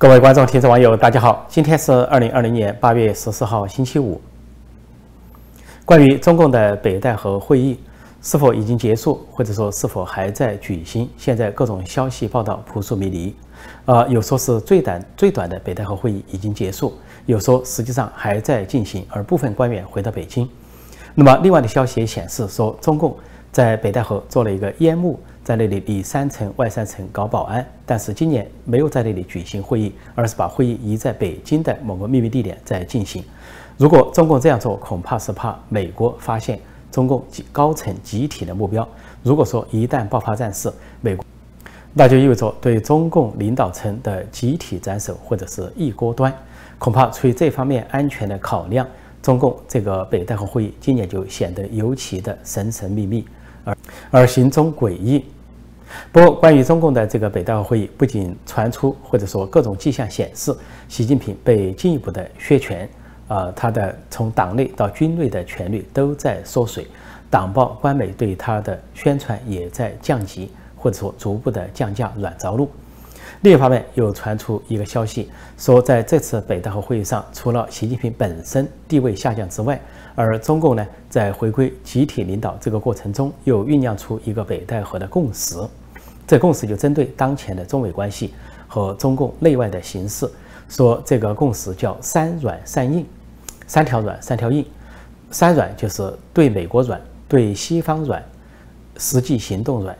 各位观众、听众、网友，大家好！今天是二零二零年八月十四号，星期五。关于中共的北戴河会议是否已经结束，或者说是否还在举行，现在各种消息报道扑朔迷离。呃，有说是最短最短的北戴河会议已经结束，有说实际上还在进行，而部分官员回到北京。那么，另外的消息也显示说，中共在北戴河做了一个烟幕。在那里里三层外三层搞保安，但是今年没有在那里举行会议，而是把会议移在北京的某个秘密地点在进行。如果中共这样做，恐怕是怕美国发现中共高层集体的目标。如果说一旦爆发战事，美国那就意味着对中共领导层的集体斩首或者是一锅端。恐怕出于这方面安全的考量，中共这个北戴河会议今年就显得尤其的神神秘秘。而而行踪诡异。不过，关于中共的这个北戴河会议，不仅传出或者说各种迹象显示，习近平被进一步的削权，啊，他的从党内到军内的权力都在缩水，党报官媒对他的宣传也在降级，或者说逐步的降价软着陆。另一方面，又传出一个消息，说在这次北戴河会议上，除了习近平本身地位下降之外，而中共呢，在回归集体领导这个过程中，又酝酿出一个北戴河的共识。这共识就针对当前的中美关系和中共内外的形势，说这个共识叫“三软三硬”，三条软，三条硬。三软就是对美国软，对西方软，实际行动软。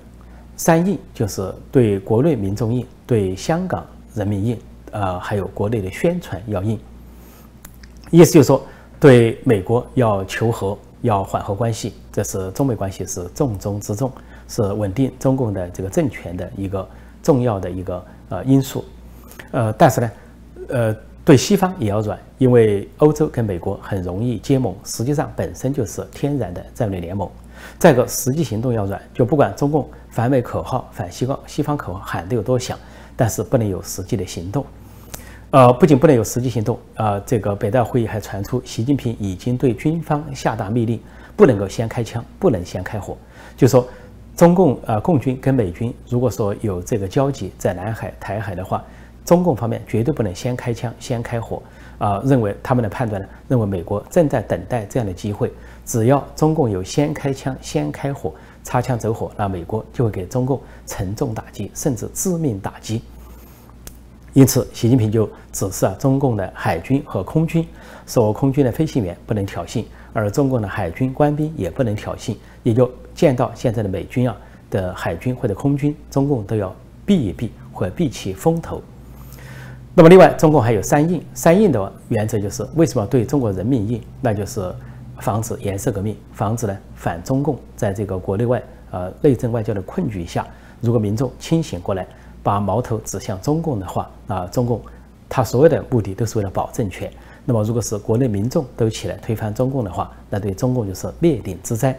三硬就是对国内民众硬，对香港人民硬，呃，还有国内的宣传要硬。意思就是说，对美国要求和，要缓和关系，这是中美关系是重中之重，是稳定中共的这个政权的一个重要的一个呃因素。呃，但是呢，呃，对西方也要软，因为欧洲跟美国很容易结盟，实际上本身就是天然的战略联盟。再个，实际行动要软，就不管中共反美口号、反西方西方口号喊得有多响，但是不能有实际的行动。呃，不仅不能有实际行动，呃，这个北戴会议还传出，习近平已经对军方下达命令，不能够先开枪，不能先开火。就说中共呃共军跟美军如果说有这个交集在南海、台海的话，中共方面绝对不能先开枪、先开火。啊，认为他们的判断呢，认为美国正在等待这样的机会。只要中共有先开枪、先开火、擦枪走火，那美国就会给中共沉重打击，甚至致命打击。因此，习近平就指示啊，中共的海军和空军，说空军的飞行员不能挑衅，而中共的海军官兵也不能挑衅。也就见到现在的美军啊的海军或者空军，中共都要避一避，或避其风头。那么，另外，中共还有三硬，三硬的原则就是为什么对中国人民硬？那就是防止颜色革命，防止呢反中共。在这个国内外呃内政外交的困局下，如果民众清醒过来，把矛头指向中共的话，啊，中共他所有的目的都是为了保政权。那么，如果是国内民众都起来推翻中共的话，那对中共就是灭顶之灾。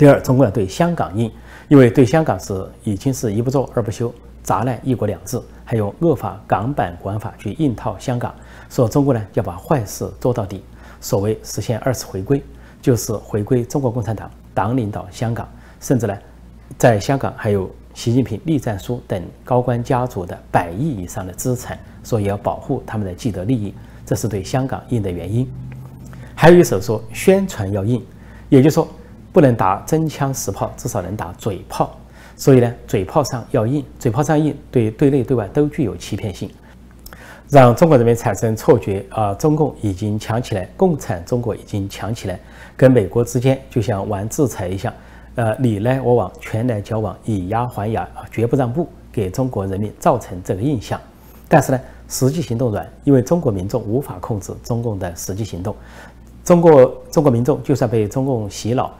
第二，中国要对香港硬，因为对香港是已经是一不做二不休。砸烂一国两制，还有恶法港版国安法去硬套香港，说中国呢要把坏事做到底。所谓实现二次回归，就是回归中国共产党党领导香港，甚至呢，在香港还有习近平、栗战书等高官家族的百亿以上的资产，所以要保护他们的既得利益，这是对香港硬的原因。还有一首说宣传要硬，也就是说不能打真枪实炮，至少能打嘴炮。所以呢，嘴炮上要硬，嘴炮上硬，对对内对外都具有欺骗性，让中国人民产生错觉啊，中共已经强起来，共产中国已经强起来，跟美国之间就像玩制裁一样，呃，你来我往，拳来脚往，以牙还牙，绝不让步，给中国人民造成这个印象。但是呢，实际行动软，因为中国民众无法控制中共的实际行动，中国中国民众就算被中共洗脑。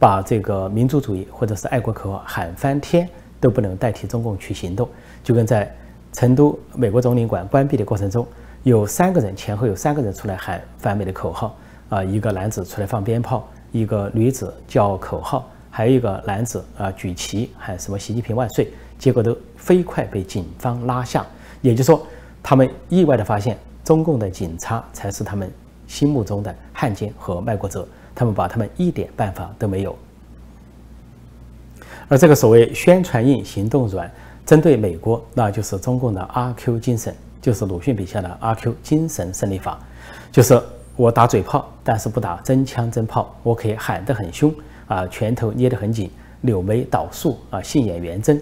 把这个民族主义或者是爱国口号喊翻天，都不能代替中共去行动。就跟在成都美国总领馆关闭的过程中，有三个人前后有三个人出来喊反美的口号啊，一个男子出来放鞭炮，一个女子叫口号，还有一个男子啊举旗喊什么“习近平万岁”，结果都飞快被警方拉下。也就是说，他们意外的发现，中共的警察才是他们心目中的汉奸和卖国者。他们把他们一点办法都没有，而这个所谓宣传硬、行动软，针对美国，那就是中共的阿 Q 精神，就是鲁迅笔下的阿 Q 精神胜利法，就是我打嘴炮，但是不打真枪真炮，我可以喊得很凶啊，拳头捏得很紧，柳眉倒竖啊，杏眼圆睁，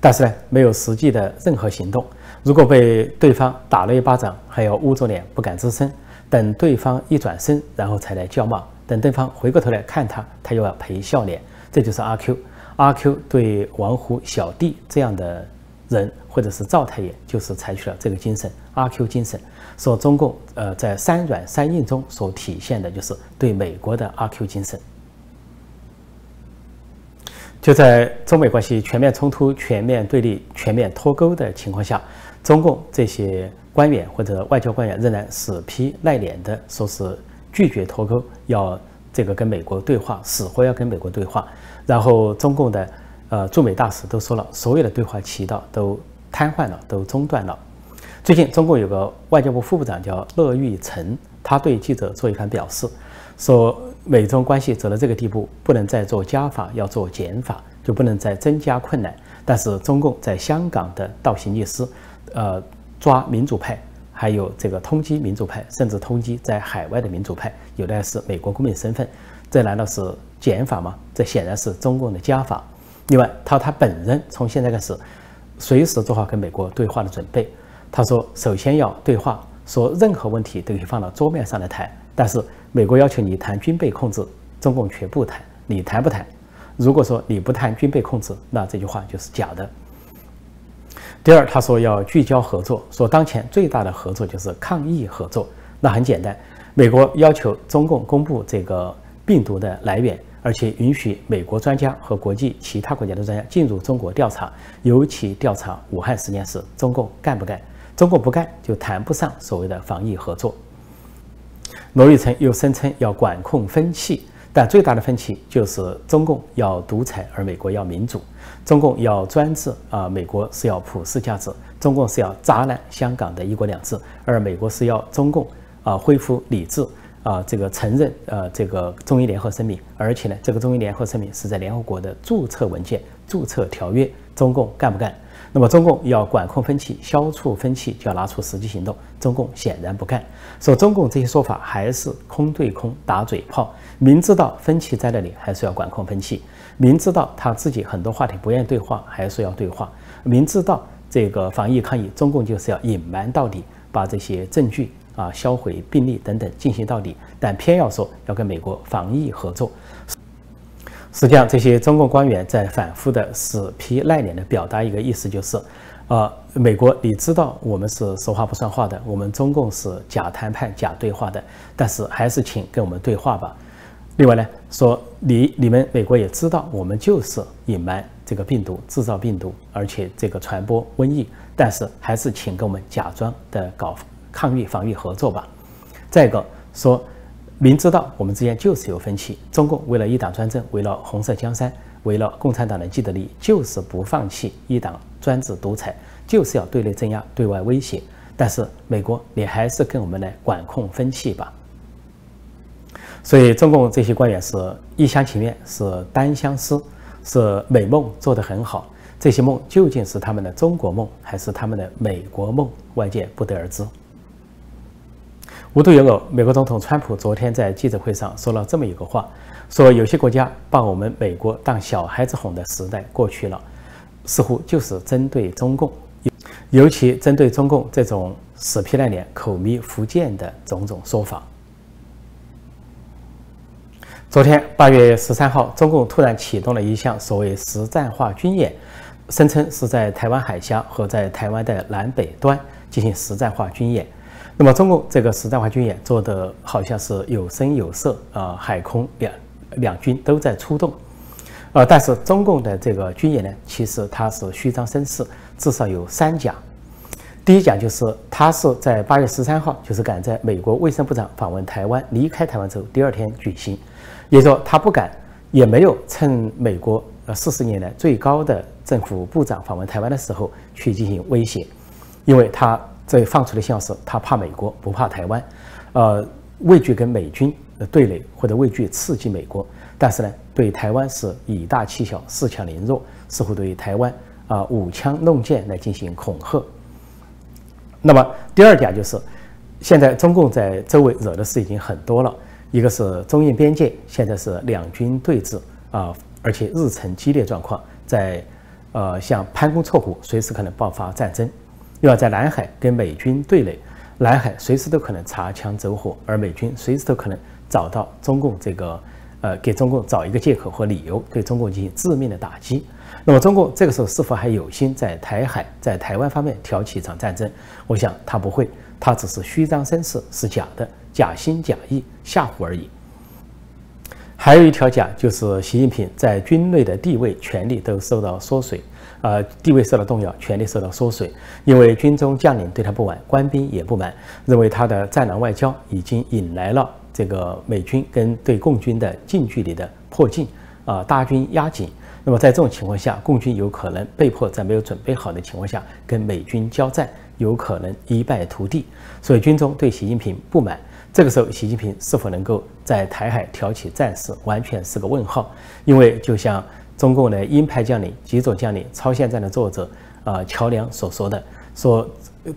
但是呢，没有实际的任何行动。如果被对方打了一巴掌，还要捂着脸不敢吱声，等对方一转身，然后才来叫骂。等对方回过头来看他，他又要赔笑脸。这就是阿 Q。阿 Q 对王虎、小弟这样的人，或者是赵太爷，就是采取了这个精神，阿 Q 精神。说中共呃在三软三硬中所体现的就是对美国的阿 Q 精神。就在中美关系全面冲突、全面对立、全面脱钩的情况下。中共这些官员或者外交官员仍然死皮赖脸的说是拒绝脱钩，要这个跟美国对话，死活要跟美国对话。然后中共的呃驻美大使都说了，所有的对话渠道都瘫痪了，都中断了。最近中共有个外交部副部长叫乐玉成，他对记者做一番表示，说美中关系走到这个地步，不能再做加法，要做减法，就不能再增加困难。但是中共在香港的倒行逆施。呃，抓民主派，还有这个通缉民主派，甚至通缉在海外的民主派，有的是美国公民身份，这难道是减法吗？这显然是中共的加法。另外，他他本人从现在开始，随时做好跟美国对话的准备。他说，首先要对话，说任何问题都可以放到桌面上来谈。但是，美国要求你谈军备控制，中共却不谈，你谈不谈？如果说你不谈军备控制，那这句话就是假的。第二，他说要聚焦合作，说当前最大的合作就是抗疫合作。那很简单，美国要求中共公布这个病毒的来源，而且允许美国专家和国际其他国家的专家进入中国调查，尤其调查武汉实验室。中共干不干？中共不干，就谈不上所谓的防疫合作。罗玉成又声称要管控分歧。但最大的分歧就是中共要独裁，而美国要民主；中共要专制，啊，美国是要普世价值；中共是要砸烂香港的一国两制，而美国是要中共啊恢复理智，啊，这个承认呃这个中英联合声明，而且呢，这个中英联合声明是在联合国的注册文件、注册条约。中共干不干？那么中共要管控分歧、消除分歧，就要拿出实际行动。中共显然不干。说中共这些说法还是空对空、打嘴炮。明知道分歧在那里，还是要管控分歧；明知道他自己很多话题不愿意对话，还是要对话；明知道这个防疫抗疫，中共就是要隐瞒到底，把这些证据啊、销毁病例等等进行到底，但偏要说要跟美国防疫合作。实际上，这些中共官员在反复的死皮赖脸的表达一个意思，就是，呃，美国，你知道我们是说话不算话的，我们中共是假谈判、假对话的，但是还是请跟我们对话吧。另外呢，说你你们美国也知道，我们就是隐瞒这个病毒，制造病毒，而且这个传播瘟疫，但是还是请跟我们假装的搞抗疫防御合作吧。再一个说，明知道我们之间就是有分歧，中共为了一党专政，为了红色江山，为了共产党的既得利益，就是不放弃一党专制独裁，就是要对内镇压，对外威胁。但是美国，你还是跟我们来管控分歧吧。所以，中共这些官员是一厢情愿，是单相思，是美梦做得很好。这些梦究竟是他们的中国梦，还是他们的美国梦？外界不得而知。无独有偶，美国总统川普昨天在记者会上说了这么一个话：说有些国家把我们美国当小孩子哄的时代过去了，似乎就是针对中共，尤其针对中共这种死皮赖脸、口蜜腹剑的种种说法。昨天八月十三号，中共突然启动了一项所谓实战化军演，声称是在台湾海峡和在台湾的南北端进行实战化军演。那么，中共这个实战化军演做的好像是有声有色啊，海空两两军都在出动，呃，但是中共的这个军演呢，其实它是虚张声势，至少有三讲。第一讲就是，他是在八月十三号，就是赶在美国卫生部长访问台湾、离开台湾之后第二天举行。也说他不敢，也没有趁美国呃四十年来最高的政府部长访问台湾的时候去进行威胁，因为他这放出的信号是，他怕美国不怕台湾，呃，畏惧跟美军的对垒或者畏惧刺激美国，但是呢，对台湾是以大欺小，恃强凌弱，似乎对台湾啊舞枪弄剑来进行恐吓。那么第二点就是，现在中共在周围惹的事已经很多了，一个是中印边界现在是两军对峙啊，而且日程激烈状况，在呃像潘公错湖，随时可能爆发战争；又要在南海跟美军对垒，南海随时都可能擦枪走火，而美军随时都可能找到中共这个。呃，给中共找一个借口和理由，对中共进行致命的打击。那么，中共这个时候是否还有心在台海、在台湾方面挑起一场战争？我想他不会，他只是虚张声势，是假的，假心假意吓唬而已。还有一条假，就是习近平在军内的地位、权力都受到缩水，呃，地位受到动摇，权力受到缩水，因为军中将领对他不满，官兵也不满，认为他的战狼外交已经引来了。这个美军跟对共军的近距离的迫近啊，大军压紧，那么在这种情况下，共军有可能被迫在没有准备好的情况下跟美军交战，有可能一败涂地。所以军中对习近平不满，这个时候习近平是否能够在台海挑起战事，完全是个问号。因为就像中共的鹰派将领、极左将领、超限战的作者呃乔梁所说的，说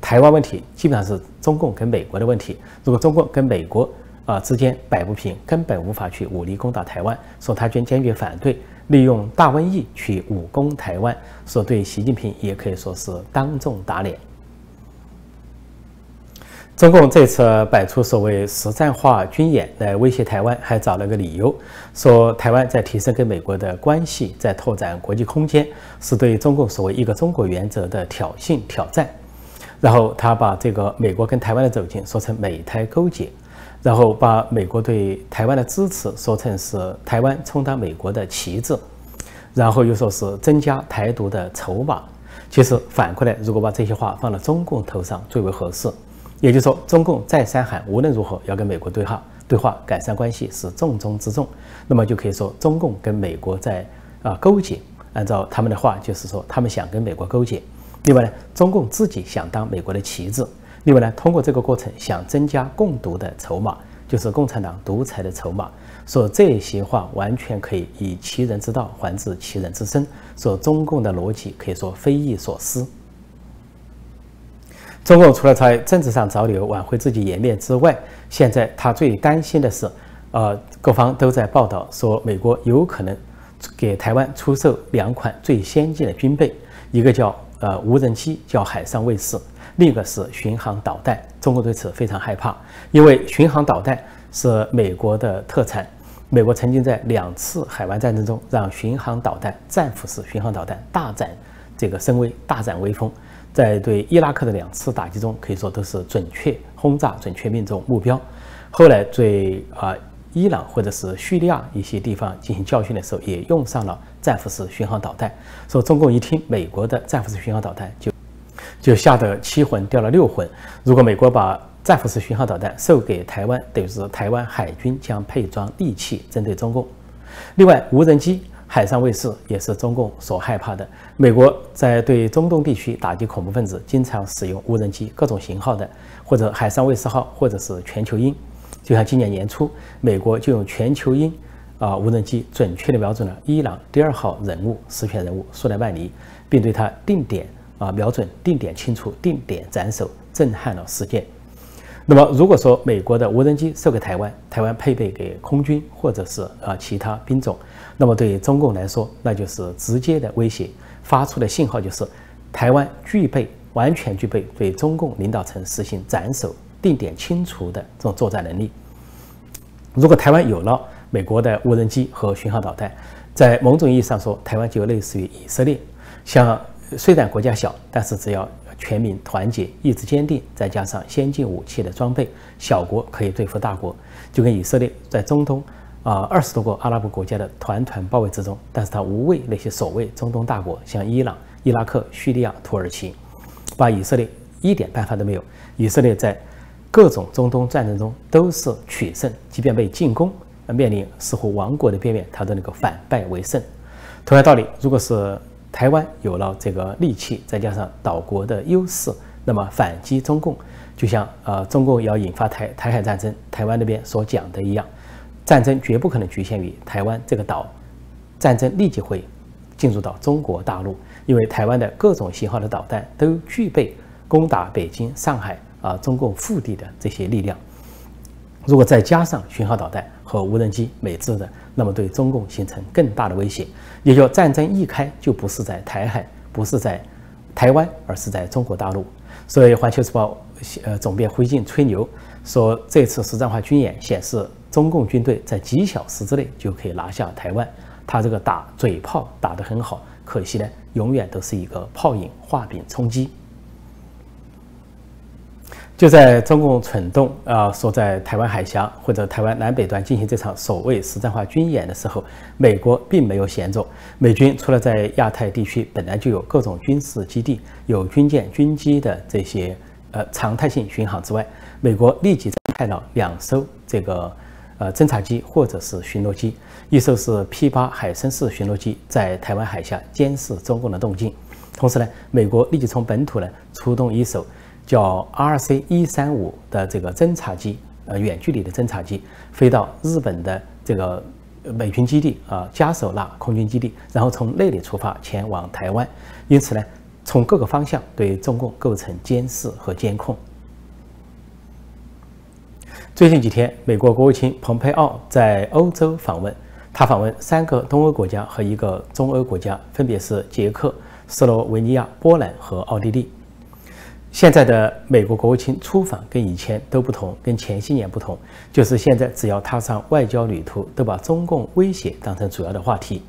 台湾问题基本上是中共跟美国的问题，如果中共跟美国。啊，之间摆不平，根本无法去武力攻打台湾。说他坚坚决反对利用大瘟疫去武攻台湾，说对习近平也可以说是当众打脸。中共这次摆出所谓实战化军演来威胁台湾，还找了个理由，说台湾在提升跟美国的关系，在拓展国际空间，是对中共所谓一个中国原则的挑衅挑战。然后他把这个美国跟台湾的走近说成美台勾结。然后把美国对台湾的支持说成是台湾充当美国的旗帜，然后又说是增加台独的筹码。其实反过来，如果把这些话放到中共头上最为合适。也就是说，中共再三喊无论如何要跟美国对话，对话改善关系是重中之重。那么就可以说中共跟美国在啊勾结。按照他们的话，就是说他们想跟美国勾结。另外呢，中共自己想当美国的旗帜。另外呢，通过这个过程想增加共独的筹码，就是共产党独裁的筹码。说这些话完全可以以其人之道还治其人之身。说中共的逻辑可以说非易所思。中共除了在政治上找理由挽回自己颜面之外，现在他最担心的是，呃，各方都在报道说美国有可能给台湾出售两款最先进的军备，一个叫呃无人机，叫海上卫士。另一个是巡航导弹，中国对此非常害怕，因为巡航导弹是美国的特产。美国曾经在两次海湾战争中让巡航导弹、战斧式巡航导弹大展这个声威、大展威风，在对伊拉克的两次打击中，可以说都是准确轰炸、准确命中目标。后来对啊伊朗或者是叙利亚一些地方进行教训的时候，也用上了战斧式巡航导弹。说中共一听美国的战斧式巡航导弹就。就吓得七魂掉了六魂。如果美国把战斧式巡航导弹售给台湾，等于是台湾海军将配装利器针对中共。另外，无人机、海上卫士也是中共所害怕的。美国在对中东地区打击恐怖分子，经常使用无人机，各种型号的，或者海上卫士号，或者是全球鹰。就像今年年初，美国就用全球鹰啊无人机准确地瞄准了伊朗第二号人物、实权人物苏莱曼尼，并对他定点。啊，瞄准定点清除，定点斩首，震撼了世界。那么，如果说美国的无人机售给台湾，台湾配备给空军或者是啊其他兵种，那么对中共来说，那就是直接的威胁，发出的信号就是台湾具备完全具备对中共领导层实行斩首、定点清除的这种作战能力。如果台湾有了美国的无人机和巡航导弹，在某种意义上说，台湾就类似于以色列，像。虽然国家小，但是只要全民团结、意志坚定，再加上先进武器的装备，小国可以对付大国。就跟以色列在中东啊二十多个阿拉伯国家的团团包围之中，但是他无畏那些所谓中东大国，像伊朗、伊拉克、叙利亚、土耳其，把以色列一点办法都没有。以色列在各种中东战争中都是取胜，即便被进攻，面临似乎亡国的边缘，他都能够反败为胜。同样道理，如果是台湾有了这个利器，再加上岛国的优势，那么反击中共，就像呃中共要引发台台海战争，台湾那边所讲的一样，战争绝不可能局限于台湾这个岛，战争立即会进入到中国大陆，因为台湾的各种型号的导弹都具备攻打北京、上海啊中共腹地的这些力量。如果再加上巡航导弹和无人机美制的，那么对中共形成更大的威胁。也就战争一开就不是在台海，不是在台湾，而是在中国大陆。所以《环球时报》呃总编胡锡进吹牛说，这次实战化军演显示中共军队在几小时之内就可以拿下台湾。他这个打嘴炮打得很好，可惜呢，永远都是一个炮影画饼充饥。就在中共蠢动啊，说在台湾海峡或者台湾南北端进行这场所谓实战化军演的时候，美国并没有闲着。美军除了在亚太地区本来就有各种军事基地、有军舰、军机的这些呃常态性巡航之外，美国立即派了两艘这个呃侦察机或者是巡逻机，一艘是 P 八海参式巡逻机，在台湾海峡监视中共的动静。同时呢，美国立即从本土呢出动一艘。叫 RC 一三五的这个侦察机，呃，远距离的侦察机飞到日本的这个美军基地啊，加手纳空军基地，然后从那里出发前往台湾，因此呢，从各个方向对中共构成监视和监控。最近几天，美国国务卿蓬佩奥在欧洲访问，他访问三个东欧国家和一个中欧国家，分别是捷克、斯洛维尼亚、波兰和奥地利。现在的美国国务卿出访跟以前都不同，跟前些年不同，就是现在只要踏上外交旅途，都把中共威胁当成主要的话题。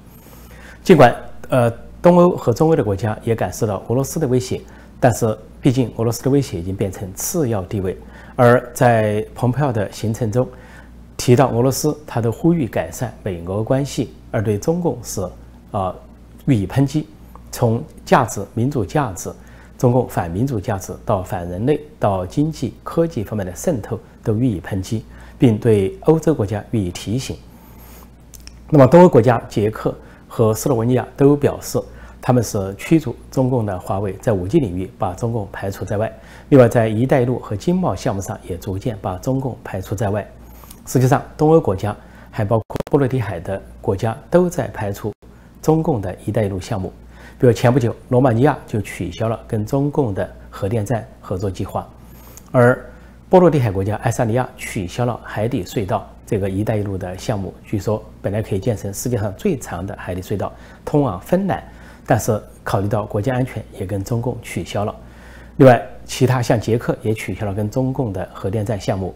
尽管呃东欧和中欧的国家也感受到俄罗斯的威胁，但是毕竟俄罗斯的威胁已经变成次要地位。而在蓬佩奥的行程中提到俄罗斯，他都呼吁改善美俄关系，而对中共是啊予以抨击，从价值、民主价值。中共反民主价值到反人类到经济科技方面的渗透都予以抨击，并对欧洲国家予以提醒。那么，东欧国家捷克和斯洛文尼亚都表示，他们是驱逐中共的华为，在五 G 领域把中共排除在外。另外，在“一带一路”和经贸项目上也逐渐把中共排除在外。实际上，东欧国家还包括波罗的海的国家都在排除中共的一带一路项目。比如前不久，罗马尼亚就取消了跟中共的核电站合作计划，而波罗的海国家爱沙尼亚取消了海底隧道这个“一带一路”的项目。据说本来可以建成世界上最长的海底隧道，通往芬兰，但是考虑到国家安全，也跟中共取消了。另外，其他像捷克也取消了跟中共的核电站项目。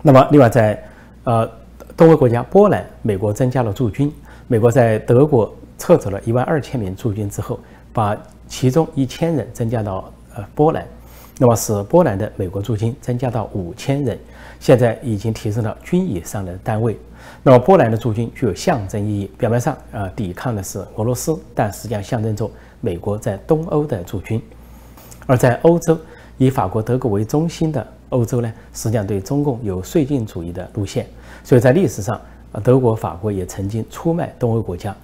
那么，另外在呃东欧国家波兰，美国增加了驻军，美国在德国。撤走了一万二千名驻军之后，把其中一千人增加到呃波兰，那么使波兰的美国驻军增加到五千人，现在已经提升到军以上的单位。那么波兰的驻军具有象征意义，表面上啊抵抗的是俄罗斯，但实际上象征着美国在东欧的驻军。而在欧洲，以法国、德国为中心的欧洲呢，实际上对中共有绥靖主义的路线，所以在历史上啊，德国、法国也曾经出卖东欧国家。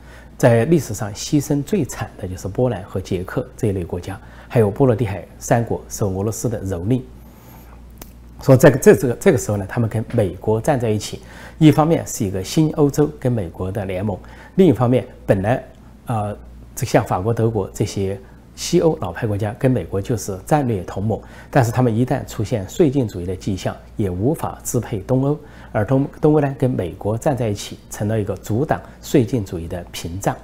在历史上牺牲最惨的就是波兰和捷克这一类国家，还有波罗的海三国受俄罗斯的蹂躏。说这个这这个这个时候呢，他们跟美国站在一起，一方面是一个新欧洲跟美国的联盟，另一方面本来啊，这像法国、德国这些西欧老牌国家跟美国就是战略同盟，但是他们一旦出现绥靖主义的迹象，也无法支配东欧。而东东欧呢，跟美国站在一起，成了一个阻挡绥靖主义的屏障。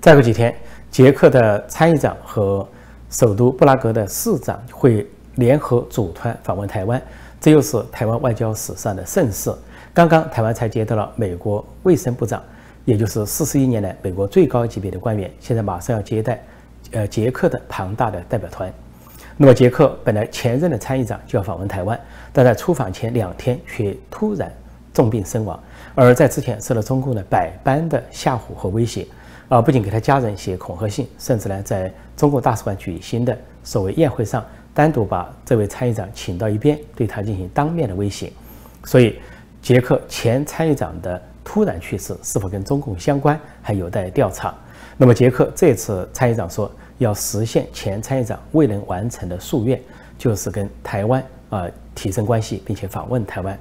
再过几天，捷克的参议长和首都布拉格的市长会联合组团访问台湾，这又是台湾外交史上的盛事。刚刚台湾才接到了美国卫生部长，也就是四十一年来美国最高级别的官员，现在马上要接待，呃，捷克的庞大的代表团。那么，捷克本来前任的参议长就要访问台湾，但在出访前两天却突然重病身亡，而在之前受到中共的百般的吓唬和威胁，啊，不仅给他家人写恐吓信，甚至呢，在中国大使馆举行的所谓宴会上，单独把这位参议长请到一边，对他进行当面的威胁。所以，捷克前参议长的突然去世是否跟中共相关，还有待调查。那么，捷克这次参议长说。要实现前参议长未能完成的夙愿，就是跟台湾啊提升关系，并且访问台湾。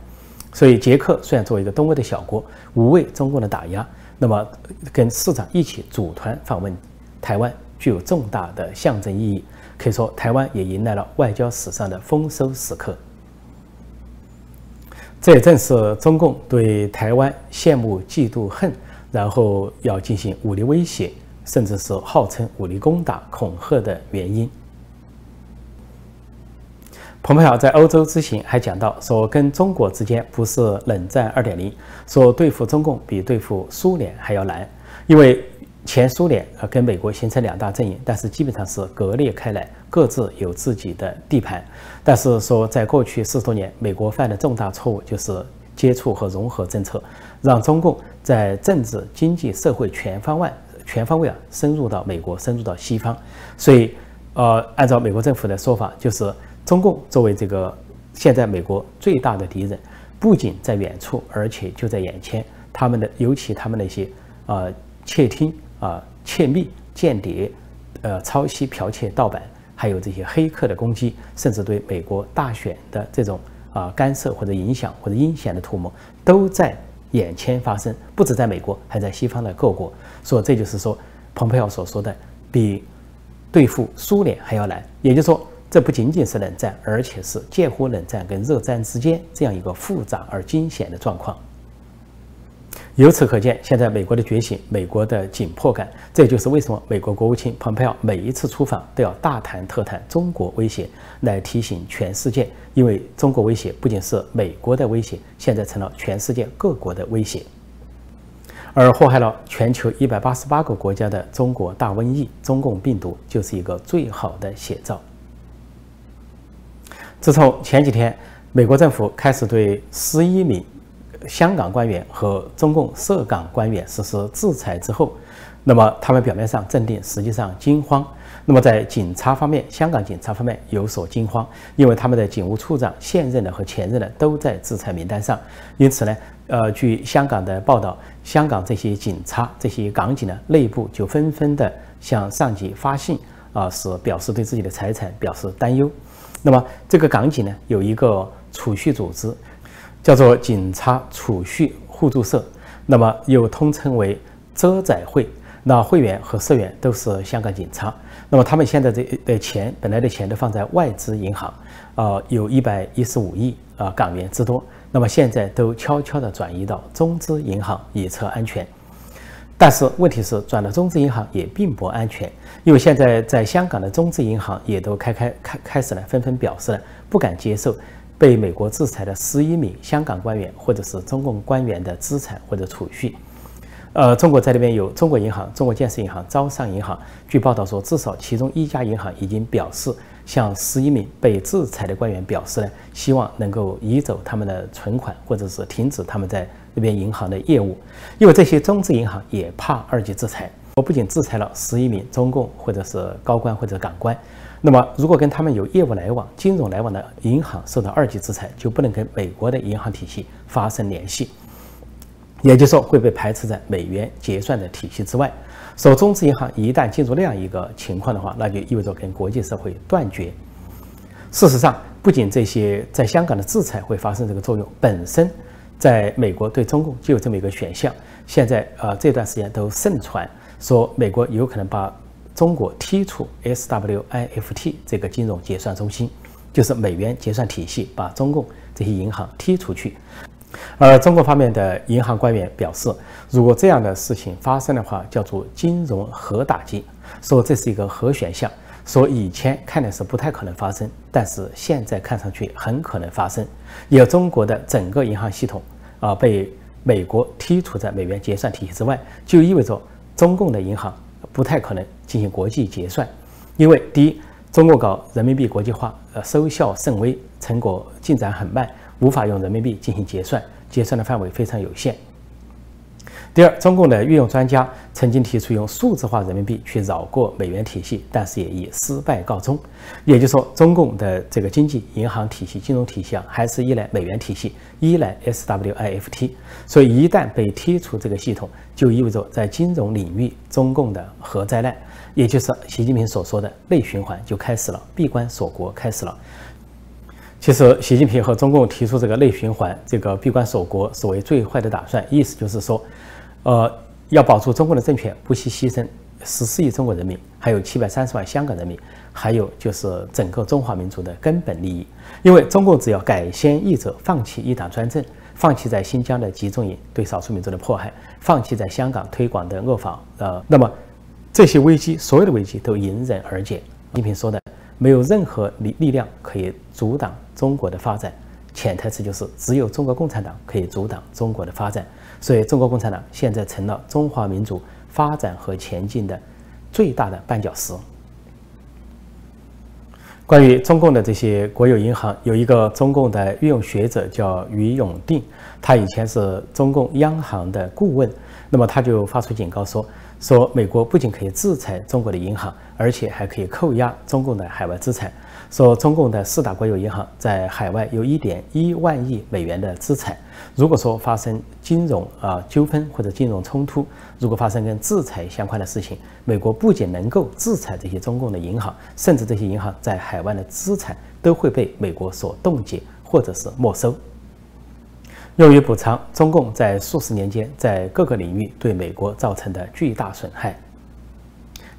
所以，捷克虽然作为一个东欧的小国，无畏中共的打压，那么跟市长一起组团访问台湾，具有重大的象征意义。可以说，台湾也迎来了外交史上的丰收时刻。这也正是中共对台湾羡慕、嫉妒、恨，然后要进行武力威胁，甚至是号称武力攻打、恐吓的原因。蓬佩奥在欧洲之行还讲到说，跟中国之间不是冷战二点零，说对付中共比对付苏联还要难，因为。前苏联呃跟美国形成两大阵营，但是基本上是割裂开来，各自有自己的地盘。但是说在过去四十多年，美国犯的重大错误就是接触和融合政策，让中共在政治、经济、社会全方位、全方位啊深入到美国，深入到西方。所以，呃，按照美国政府的说法，就是中共作为这个现在美国最大的敌人，不仅在远处，而且就在眼前。他们的尤其他们那些呃窃听。啊，窃密、间谍，呃，抄袭、剽窃、盗版，还有这些黑客的攻击，甚至对美国大选的这种啊干涉或者影响或者阴险的图谋，都在眼前发生。不止在美国，还在西方的各国。所以这就是说，蓬佩奥所说的，比对付苏联还要难。也就是说，这不仅仅是冷战，而且是介乎冷战跟热战之间这样一个复杂而惊险的状况。由此可见，现在美国的觉醒，美国的紧迫感，这就是为什么美国国务卿蓬佩奥每一次出访都要大谈特谈中国威胁，来提醒全世界，因为中国威胁不仅是美国的威胁，现在成了全世界各国的威胁。而祸害了全球一百八十八个国家的中国大瘟疫——中共病毒，就是一个最好的写照。自从前几天，美国政府开始对十一名。香港官员和中共涉港官员实施制裁之后，那么他们表面上镇定，实际上惊慌。那么在警察方面，香港警察方面有所惊慌，因为他们的警务处长现任的和前任的都在制裁名单上。因此呢，呃，据香港的报道，香港这些警察、这些港警呢，内部就纷纷的向上级发信，啊，是表示对自己的财产表示担忧。那么这个港警呢，有一个储蓄组织。叫做警察储蓄互助社，那么又通称为遮仔会。那会员和社员都是香港警察。那么他们现在这的钱，本来的钱都放在外资银行，啊，有一百一十五亿啊港元之多。那么现在都悄悄地转移到中资银行以测安全。但是问题是，转到中资银行也并不安全，因为现在在香港的中资银行也都开开开开始了，纷纷表示了不敢接受。被美国制裁的十一名香港官员，或者是中共官员的资产或者储蓄，呃，中国在那边有中国银行、中国建设银行、招商银行。据报道说，至少其中一家银行已经表示向十一名被制裁的官员表示呢，希望能够移走他们的存款，或者是停止他们在那边银行的业务，因为这些中资银行也怕二级制裁。我不仅制裁了十一名中共或者是高官或者港官。那么，如果跟他们有业务来往、金融来往的银行受到二级制裁，就不能跟美国的银行体系发生联系，也就是说会被排斥在美元结算的体系之外。说中资银行一旦进入那样一个情况的话，那就意味着跟国际社会断绝。事实上，不仅这些在香港的制裁会发生这个作用，本身在美国对中共就有这么一个选项。现在呃这段时间都盛传说美国有可能把。中国剔除 SWIFT 这个金融结算中心，就是美元结算体系，把中共这些银行踢出去。而中国方面的银行官员表示，如果这样的事情发生的话，叫做金融核打击，说这是一个核选项。说以前看的是不太可能发生，但是现在看上去很可能发生。有中国的整个银行系统啊被美国剔除在美元结算体系之外，就意味着中共的银行。不太可能进行国际结算，因为第一，中国搞人民币国际化，呃，收效甚微，成果进展很慢，无法用人民币进行结算，结算的范围非常有限。第二，中共的运用专家曾经提出用数字化人民币去绕过美元体系，但是也以失败告终。也就是说，中共的这个经济银行体系、金融体系啊，还是依赖美元体系，依赖 SWIFT。所以一旦被踢出这个系统，就意味着在金融领域中共的核灾难，也就是习近平所说的内循环就开始了，闭关锁国开始了。其实，习近平和中共提出这个内循环、这个闭关锁国，所谓最坏的打算，意思就是说。呃，要保住中共的政权，不惜牺牲十四亿中国人民，还有七百三十万香港人民，还有就是整个中华民族的根本利益。因为中共只要改先易辙，放弃一党专政，放弃在新疆的集中营对少数民族的迫害，放弃在香港推广的恶法，呃，那么这些危机，所有的危机都迎刃而解。习近平说的，没有任何力力量可以阻挡中国的发展，潜台词就是只有中国共产党可以阻挡中国的发展。所以，中国共产党现在成了中华民族发展和前进的最大的绊脚石。关于中共的这些国有银行，有一个中共的御用学者叫于永定，他以前是中共央行的顾问，那么他就发出警告说，说美国不仅可以制裁中国的银行，而且还可以扣押中共的海外资产。说中共的四大国有银行在海外有一点一万亿美元的资产，如果说发生金融啊纠纷或者金融冲突，如果发生跟制裁相关的事情，美国不仅能够制裁这些中共的银行，甚至这些银行在海外的资产都会被美国所冻结或者是没收，用于补偿中共在数十年间在各个领域对美国造成的巨大损害，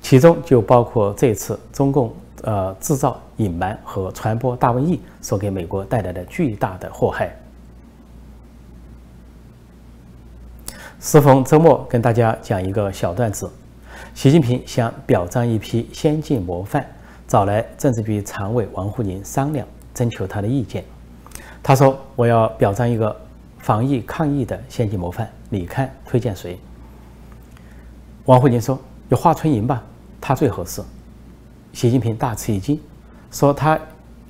其中就包括这次中共。呃，制造、隐瞒和传播大瘟疫所给美国带来的巨大的祸害。适逢周末，跟大家讲一个小段子：习近平想表彰一批先进模范，找来政治局常委王沪宁商量，征求他的意见。他说：“我要表彰一个防疫抗疫的先进模范，你看推荐谁？”王沪宁说：“有华春莹吧，他最合适。”习近平大吃一惊，说：“他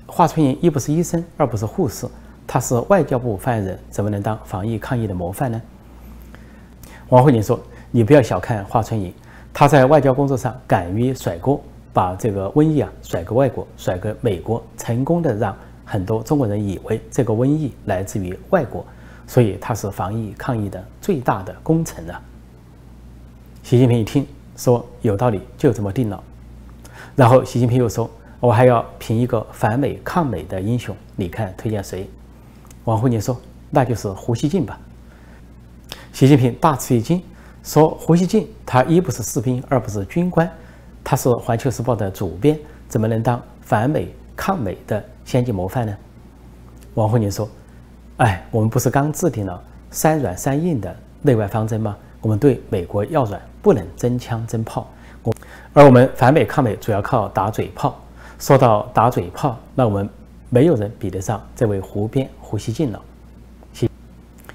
华春莹一不是医生，二不是护士，他是外交部发言人，怎么能当防疫抗疫的模范呢？”王沪宁说：“你不要小看华春莹，他在外交工作上敢于甩锅，把这个瘟疫啊甩给外国，甩给美国，成功的让很多中国人以为这个瘟疫来自于外国，所以他是防疫抗疫的最大的功臣啊。”习近平一听说有道理，就这么定了。然后习近平又说：“我还要评一个反美抗美的英雄，你看推荐谁？”王沪宁说：“那就是胡锡进吧。”习近平大吃一惊，说：“胡锡进他一不是士兵，二不是军官，他是《环球时报》的主编，怎么能当反美抗美的先进模范呢？”王沪宁说：“哎，我们不是刚制定了三软三硬的内外方针吗？我们对美国要软，不能真枪真炮。”而我们反美抗美主要靠打嘴炮。说到打嘴炮，那我们没有人比得上这位胡边胡锡进了。习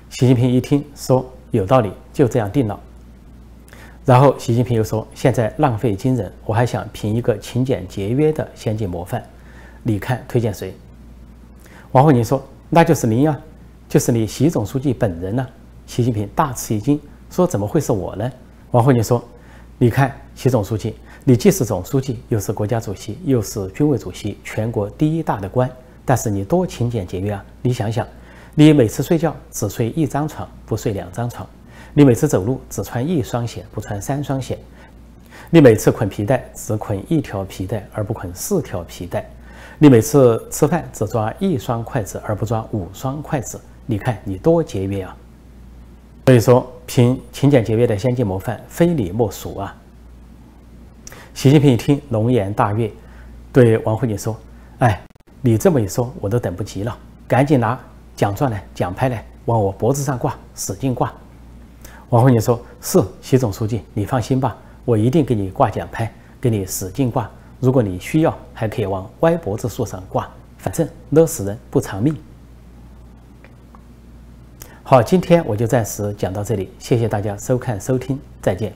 习近平一听说有道理，就这样定了。然后习近平又说：“现在浪费惊人，我还想评一个勤俭节约的先进模范，你看推荐谁？”王沪宁说：“那就是您呀，就是你习总书记本人呢。”习近平大吃一惊，说：“怎么会是我呢？”王沪宁说：“你看。”习总书记，你既是总书记，又是国家主席，又是军委主席，全国第一大的官，但是你多勤俭节约啊！你想想，你每次睡觉只睡一张床，不睡两张床；你每次走路只穿一双鞋，不穿三双鞋；你每次捆皮带只捆一条皮带，而不捆四条皮带；你每次吃饭只抓一双筷子，而不抓五双筷子。你看你多节约啊！所以说，凭勤俭节约的先进模范，非你莫属啊！习近平一听，龙颜大悦，对王沪宁说：“哎，你这么一说，我都等不及了，赶紧拿奖状来、奖牌来，往我脖子上挂，使劲挂。”王沪宁说：“是，习总书记，你放心吧，我一定给你挂奖牌，给你使劲挂。如果你需要，还可以往歪脖子树上挂，反正勒死人不偿命。”好，今天我就暂时讲到这里，谢谢大家收看收听，再见。